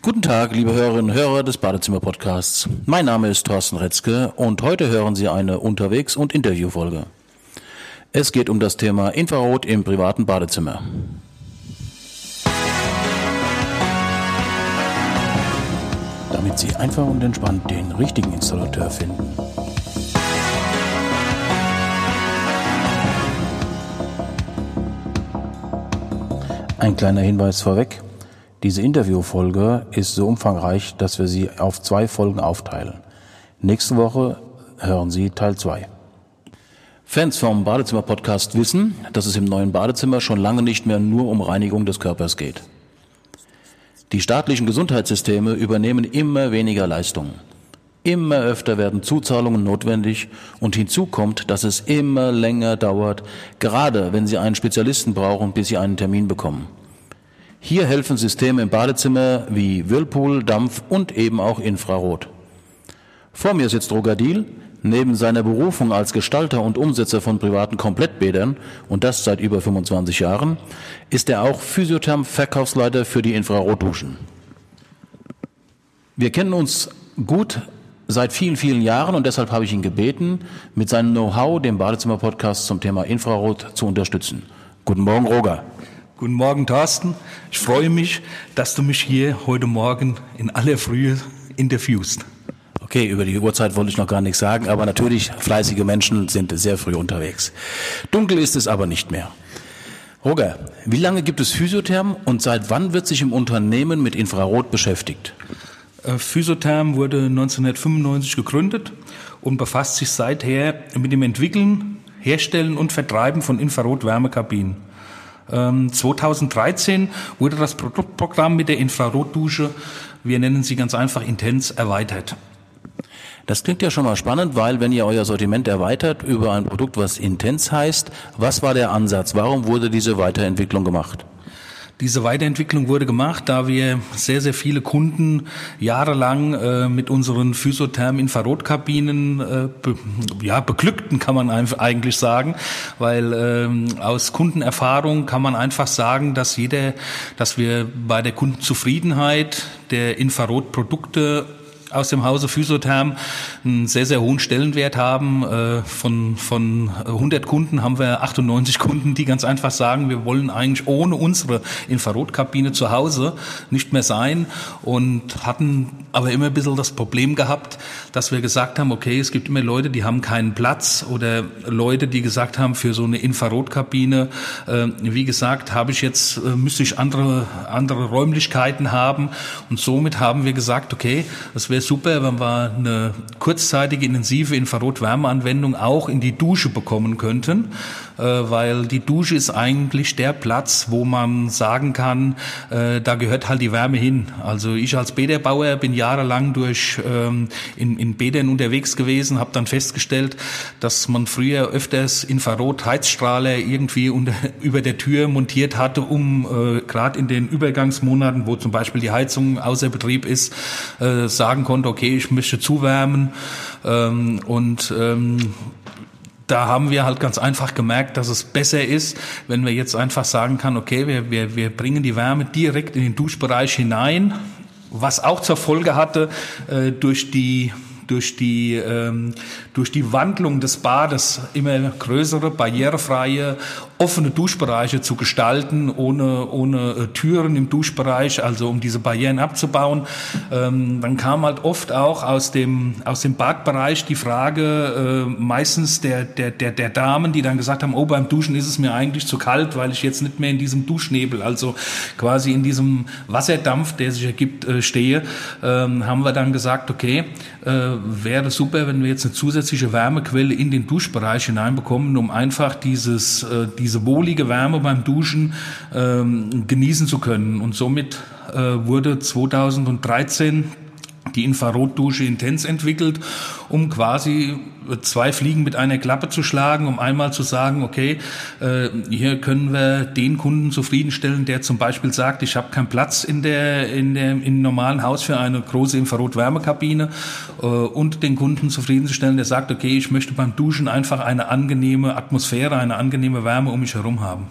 Guten Tag, liebe Hörerinnen und Hörer des Badezimmer-Podcasts. Mein Name ist Thorsten Retzke und heute hören Sie eine Unterwegs- und Interviewfolge. Es geht um das Thema Infrarot im privaten Badezimmer. Damit Sie einfach und entspannt den richtigen Installateur finden. Ein kleiner Hinweis vorweg. Diese Interviewfolge ist so umfangreich, dass wir sie auf zwei Folgen aufteilen. Nächste Woche hören Sie Teil 2. Fans vom Badezimmer-Podcast wissen, dass es im neuen Badezimmer schon lange nicht mehr nur um Reinigung des Körpers geht. Die staatlichen Gesundheitssysteme übernehmen immer weniger Leistungen. Immer öfter werden Zuzahlungen notwendig und hinzu kommt, dass es immer länger dauert, gerade wenn Sie einen Spezialisten brauchen, bis Sie einen Termin bekommen. Hier helfen Systeme im Badezimmer wie Whirlpool, Dampf und eben auch Infrarot. Vor mir sitzt Rogadil. Neben seiner Berufung als Gestalter und Umsetzer von privaten Komplettbädern, und das seit über 25 Jahren, ist er auch Physiotherm-Verkaufsleiter für die Infrarotduschen. Wir kennen uns gut seit vielen, vielen Jahren und deshalb habe ich ihn gebeten, mit seinem Know-how den Badezimmer-Podcast zum Thema Infrarot zu unterstützen. Guten Morgen, Roger. Guten Morgen, Thorsten. Ich freue mich, dass du mich hier heute Morgen in aller Frühe interviewst. Okay, über die Uhrzeit wollte ich noch gar nichts sagen, aber natürlich, fleißige Menschen sind sehr früh unterwegs. Dunkel ist es aber nicht mehr. Roger, wie lange gibt es Physiotherm und seit wann wird sich im Unternehmen mit Infrarot beschäftigt? Äh, Physiotherm wurde 1995 gegründet und befasst sich seither mit dem Entwickeln, Herstellen und Vertreiben von Infrarot-Wärmekabinen. 2013 ähm, wurde das Produktprogramm mit der Infrarotdusche, wir nennen sie ganz einfach Intens, erweitert. Das klingt ja schon mal spannend, weil wenn ihr euer Sortiment erweitert über ein Produkt, was Intens heißt, was war der Ansatz? Warum wurde diese Weiterentwicklung gemacht? Diese Weiterentwicklung wurde gemacht, da wir sehr, sehr viele Kunden jahrelang äh, mit unseren Physiotherm-Infrarotkabinen äh, be, ja, beglückten, kann man eigentlich sagen, weil ähm, aus Kundenerfahrung kann man einfach sagen, dass jeder, dass wir bei der Kundenzufriedenheit der Infrarotprodukte aus dem Hause Physiotherm einen sehr, sehr hohen Stellenwert haben. Äh, von, von 100 Kunden haben wir 98 Kunden, die ganz einfach sagen, wir wollen eigentlich ohne unsere Infrarotkabine zu Hause nicht mehr sein und hatten aber immer ein bisschen das Problem gehabt, dass wir gesagt haben, okay, es gibt immer Leute, die haben keinen Platz oder Leute, die gesagt haben, für so eine Infrarotkabine, äh, wie gesagt, habe ich jetzt, äh, müsste ich andere, andere Räumlichkeiten haben und somit haben wir gesagt, okay, es wäre super, wenn wir eine kurzzeitige intensive Infrarot-Wärmeanwendung auch in die Dusche bekommen könnten, äh, weil die Dusche ist eigentlich der Platz, wo man sagen kann, äh, da gehört halt die Wärme hin. Also ich als Bäderbauer bin jahrelang durch ähm, in, in Bädern unterwegs gewesen, habe dann festgestellt, dass man früher öfters Infrarot-Heizstrahler irgendwie unter, über der Tür montiert hatte, um äh, gerade in den Übergangsmonaten, wo zum Beispiel die Heizung außer Betrieb ist, äh, sagen konnte, okay, ich möchte zuwärmen. Ähm, und ähm, da haben wir halt ganz einfach gemerkt, dass es besser ist, wenn wir jetzt einfach sagen kann, okay, wir, wir, wir bringen die Wärme direkt in den Duschbereich hinein, was auch zur Folge hatte, äh, durch die durch die, ähm, durch die Wandlung des Bades immer größere, barrierefreie, offene Duschbereiche zu gestalten, ohne, ohne äh, Türen im Duschbereich, also um diese Barrieren abzubauen. Ähm, dann kam halt oft auch aus dem, aus dem Badbereich die Frage, äh, meistens der, der, der, der Damen, die dann gesagt haben, oh, beim Duschen ist es mir eigentlich zu kalt, weil ich jetzt nicht mehr in diesem Duschnebel, also quasi in diesem Wasserdampf, der sich ergibt, äh, stehe, ähm, haben wir dann gesagt, okay, äh, wäre super, wenn wir jetzt eine zusätzliche Wärmequelle in den Duschbereich hineinbekommen, um einfach dieses, äh, diese wohlige Wärme beim Duschen ähm, genießen zu können. Und somit äh, wurde 2013 die Infrarotdusche Intens entwickelt, um quasi zwei Fliegen mit einer Klappe zu schlagen, um einmal zu sagen, okay, äh, hier können wir den Kunden zufriedenstellen, der zum Beispiel sagt, ich habe keinen Platz in der in der im normalen Haus für eine große Infrarot-Wärmekabine äh, und den Kunden zufriedenzustellen, der sagt, okay, ich möchte beim Duschen einfach eine angenehme Atmosphäre, eine angenehme Wärme um mich herum haben.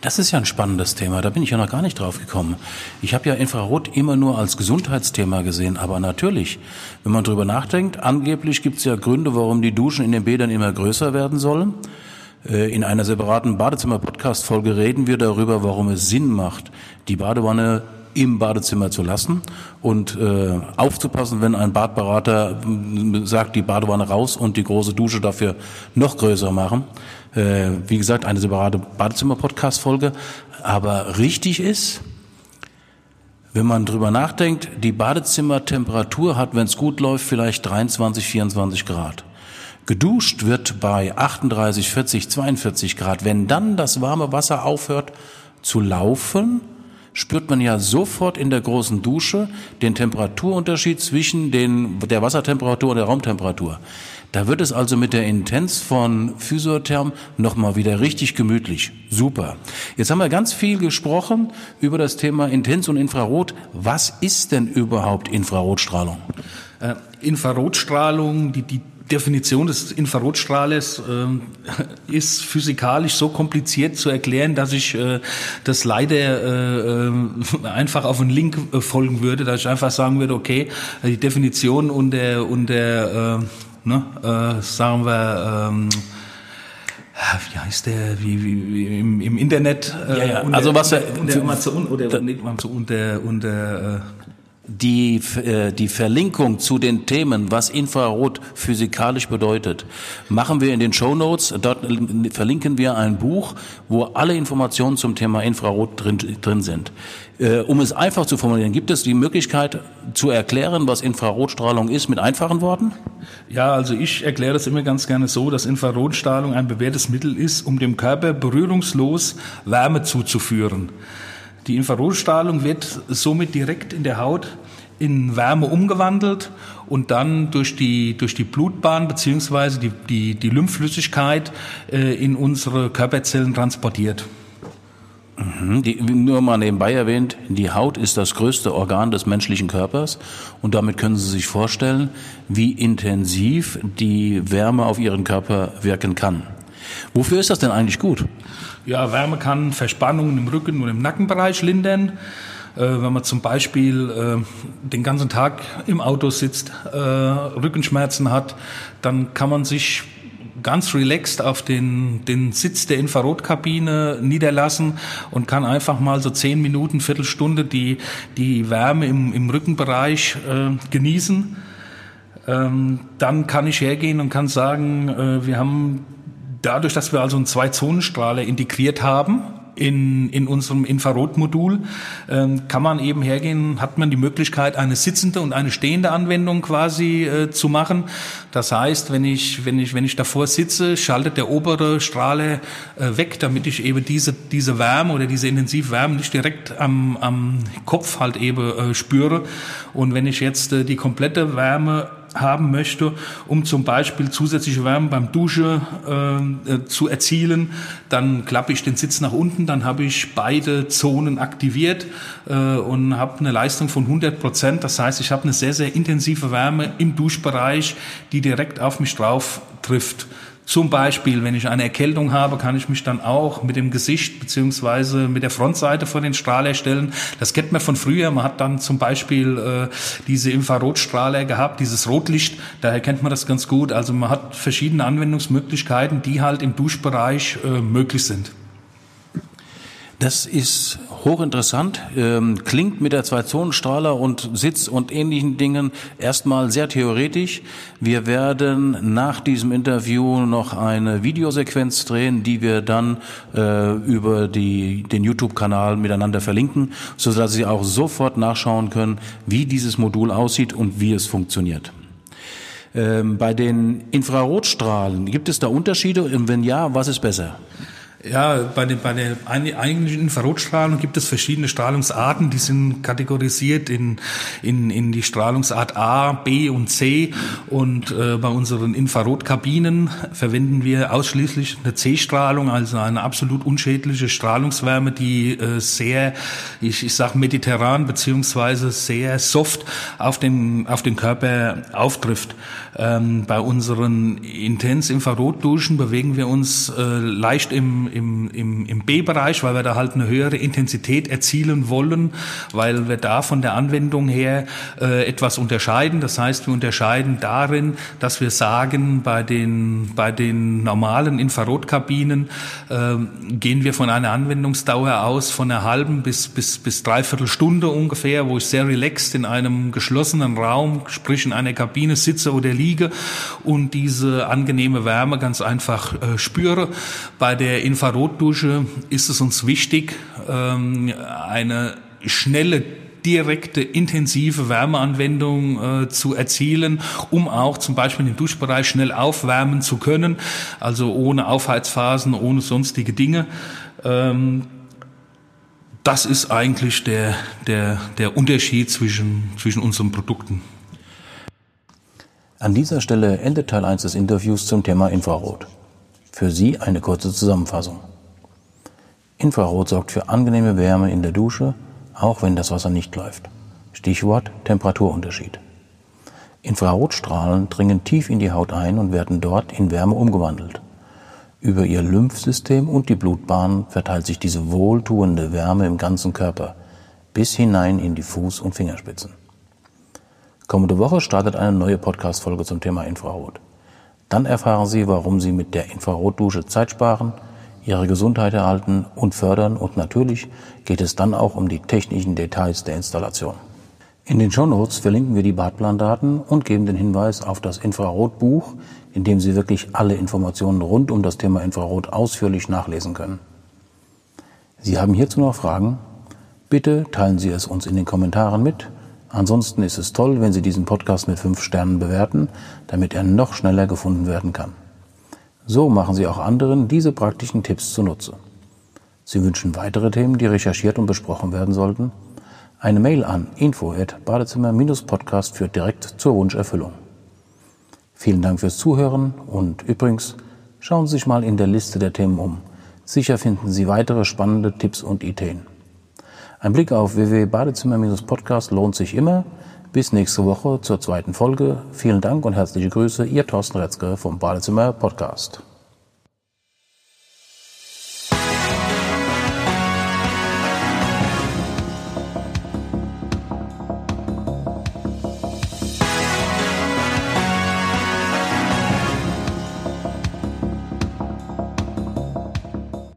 Das ist ja ein spannendes Thema, da bin ich ja noch gar nicht drauf gekommen. Ich habe ja Infrarot immer nur als Gesundheitsthema gesehen, aber natürlich, wenn man drüber nachdenkt, angeblich gibt es ja Gründe, warum die Duschen in den Bädern immer größer werden sollen. Äh, in einer separaten Badezimmer-Podcast-Folge reden wir darüber, warum es Sinn macht, die Badewanne im Badezimmer zu lassen und äh, aufzupassen, wenn ein Badberater äh, sagt, die Badewanne raus und die große Dusche dafür noch größer machen. Äh, wie gesagt, eine separate Badezimmer-Podcast-Folge. Aber richtig ist, wenn man drüber nachdenkt, die Badezimmertemperatur hat, wenn es gut läuft, vielleicht 23, 24 Grad. Geduscht wird bei 38, 40, 42 Grad. Wenn dann das warme Wasser aufhört zu laufen, spürt man ja sofort in der großen Dusche den Temperaturunterschied zwischen den, der Wassertemperatur und der Raumtemperatur. Da wird es also mit der Intens von Physiotherm nochmal wieder richtig gemütlich. Super. Jetzt haben wir ganz viel gesprochen über das Thema Intens und Infrarot. Was ist denn überhaupt Infrarotstrahlung? Äh, Infrarotstrahlung, die, die Definition des Infrarotstrahles äh, ist physikalisch so kompliziert zu erklären, dass ich äh, das leider äh, äh einfach auf einen Link äh, folgen würde, dass ich einfach sagen würde, okay, die Definition und der und der äh, ne, äh, sagen wir ähm, wie heißt der, wie, wie, wie im, im Internet, äh, ja, ja. also was er, unter Amazon oder nicht Amazon, unter, unter äh, die, äh, die Verlinkung zu den Themen, was Infrarot physikalisch bedeutet, machen wir in den Show Notes. Dort verlinken wir ein Buch, wo alle Informationen zum Thema Infrarot drin, drin sind. Äh, um es einfach zu formulieren, gibt es die Möglichkeit zu erklären, was Infrarotstrahlung ist, mit einfachen Worten? Ja, also ich erkläre das immer ganz gerne so, dass Infrarotstrahlung ein bewährtes Mittel ist, um dem Körper berührungslos Wärme zuzuführen. Die Infrarotstrahlung wird somit direkt in der Haut in Wärme umgewandelt und dann durch die, durch die Blutbahn beziehungsweise die, die, die Lymphflüssigkeit äh, in unsere Körperzellen transportiert. Mhm. Die, nur mal nebenbei erwähnt, die Haut ist das größte Organ des menschlichen Körpers und damit können Sie sich vorstellen, wie intensiv die Wärme auf Ihren Körper wirken kann. Wofür ist das denn eigentlich gut? Ja, Wärme kann Verspannungen im Rücken und im Nackenbereich lindern. Äh, wenn man zum Beispiel äh, den ganzen Tag im Auto sitzt, äh, Rückenschmerzen hat, dann kann man sich ganz relaxed auf den, den Sitz der Infrarotkabine niederlassen und kann einfach mal so zehn Minuten, Viertelstunde die, die Wärme im, im Rückenbereich äh, genießen. Ähm, dann kann ich hergehen und kann sagen, äh, wir haben dadurch, dass wir also einen Zwei-Zonen-Strahler integriert haben, in, in unserem Infrarotmodul ähm, kann man eben hergehen, hat man die Möglichkeit, eine sitzende und eine stehende Anwendung quasi äh, zu machen. Das heißt, wenn ich, wenn ich, wenn ich davor sitze, schaltet der obere Strahler äh, weg, damit ich eben diese, diese Wärme oder diese intensive Wärme nicht direkt am, am Kopf halt eben äh, spüre. Und wenn ich jetzt äh, die komplette Wärme haben möchte, um zum Beispiel zusätzliche Wärme beim Dusche äh, äh, zu erzielen, dann klappe ich den Sitz nach unten, dann habe ich beide Zonen aktiviert äh, und habe eine Leistung von 100 Prozent. Das heißt, ich habe eine sehr, sehr intensive Wärme im Duschbereich, die direkt auf mich drauf trifft. Zum Beispiel, wenn ich eine Erkältung habe, kann ich mich dann auch mit dem Gesicht beziehungsweise mit der Frontseite vor den Strahler stellen. Das kennt man von früher. Man hat dann zum Beispiel äh, diese Infrarotstrahler gehabt, dieses Rotlicht. Daher kennt man das ganz gut. Also man hat verschiedene Anwendungsmöglichkeiten, die halt im Duschbereich äh, möglich sind. Das ist hochinteressant, ähm, klingt mit der Zwei-Zonen-Strahler und Sitz und ähnlichen Dingen erstmal sehr theoretisch. Wir werden nach diesem Interview noch eine Videosequenz drehen, die wir dann äh, über die, den YouTube-Kanal miteinander verlinken, so dass Sie auch sofort nachschauen können, wie dieses Modul aussieht und wie es funktioniert. Ähm, bei den Infrarotstrahlen, gibt es da Unterschiede? Und wenn ja, was ist besser? Ja, bei, den, bei der eigentlichen Infrarotstrahlung gibt es verschiedene Strahlungsarten, die sind kategorisiert in, in, in die Strahlungsart A, B und C. Und äh, bei unseren Infrarotkabinen verwenden wir ausschließlich eine C-Strahlung, also eine absolut unschädliche Strahlungswärme, die äh, sehr, ich, ich sag mediterran beziehungsweise sehr soft auf den, auf den Körper auftrifft. Ähm, bei unseren Intens-Infrarotduschen bewegen wir uns äh, leicht im im, im, im B-Bereich, weil wir da halt eine höhere Intensität erzielen wollen, weil wir da von der Anwendung her äh, etwas unterscheiden. Das heißt, wir unterscheiden darin, dass wir sagen, bei den, bei den normalen Infrarotkabinen äh, gehen wir von einer Anwendungsdauer aus von einer halben bis, bis, bis dreiviertel Stunde ungefähr, wo ich sehr relaxed in einem geschlossenen Raum, sprich in einer Kabine sitze oder liege und diese angenehme Wärme ganz einfach äh, spüre. Bei der Infrarotdusche ist es uns wichtig, ähm, eine schnelle direkte, intensive Wärmeanwendung äh, zu erzielen, um auch zum Beispiel den Duschbereich schnell aufwärmen zu können, also ohne Aufheizphasen, ohne sonstige Dinge. Ähm, das ist eigentlich der, der, der Unterschied zwischen, zwischen unseren Produkten. An dieser Stelle endet Teil 1 des Interviews zum Thema Infrarot. Für Sie eine kurze Zusammenfassung. Infrarot sorgt für angenehme Wärme in der Dusche, auch wenn das Wasser nicht läuft. Stichwort Temperaturunterschied. Infrarotstrahlen dringen tief in die Haut ein und werden dort in Wärme umgewandelt. Über ihr Lymphsystem und die Blutbahn verteilt sich diese wohltuende Wärme im ganzen Körper bis hinein in die Fuß- und Fingerspitzen. Kommende Woche startet eine neue Podcast-Folge zum Thema Infrarot. Dann erfahren Sie, warum Sie mit der Infrarotdusche Zeit sparen, Ihre Gesundheit erhalten und fördern und natürlich geht es dann auch um die technischen Details der Installation. In den Shownotes verlinken wir die Badplandaten und geben den Hinweis auf das Infrarotbuch, in dem Sie wirklich alle Informationen rund um das Thema Infrarot ausführlich nachlesen können. Sie haben hierzu noch Fragen? Bitte teilen Sie es uns in den Kommentaren mit. Ansonsten ist es toll, wenn Sie diesen Podcast mit fünf Sternen bewerten, damit er noch schneller gefunden werden kann. So machen Sie auch anderen diese praktischen Tipps zunutze. Sie wünschen weitere Themen, die recherchiert und besprochen werden sollten? Eine Mail an info@badezimmer-podcast führt direkt zur Wunscherfüllung. Vielen Dank fürs Zuhören und übrigens schauen Sie sich mal in der Liste der Themen um. Sicher finden Sie weitere spannende Tipps und Ideen. Ein Blick auf www.badezimmer-podcast lohnt sich immer. Bis nächste Woche zur zweiten Folge. Vielen Dank und herzliche Grüße, Ihr Thorsten Retzke vom Badezimmer Podcast.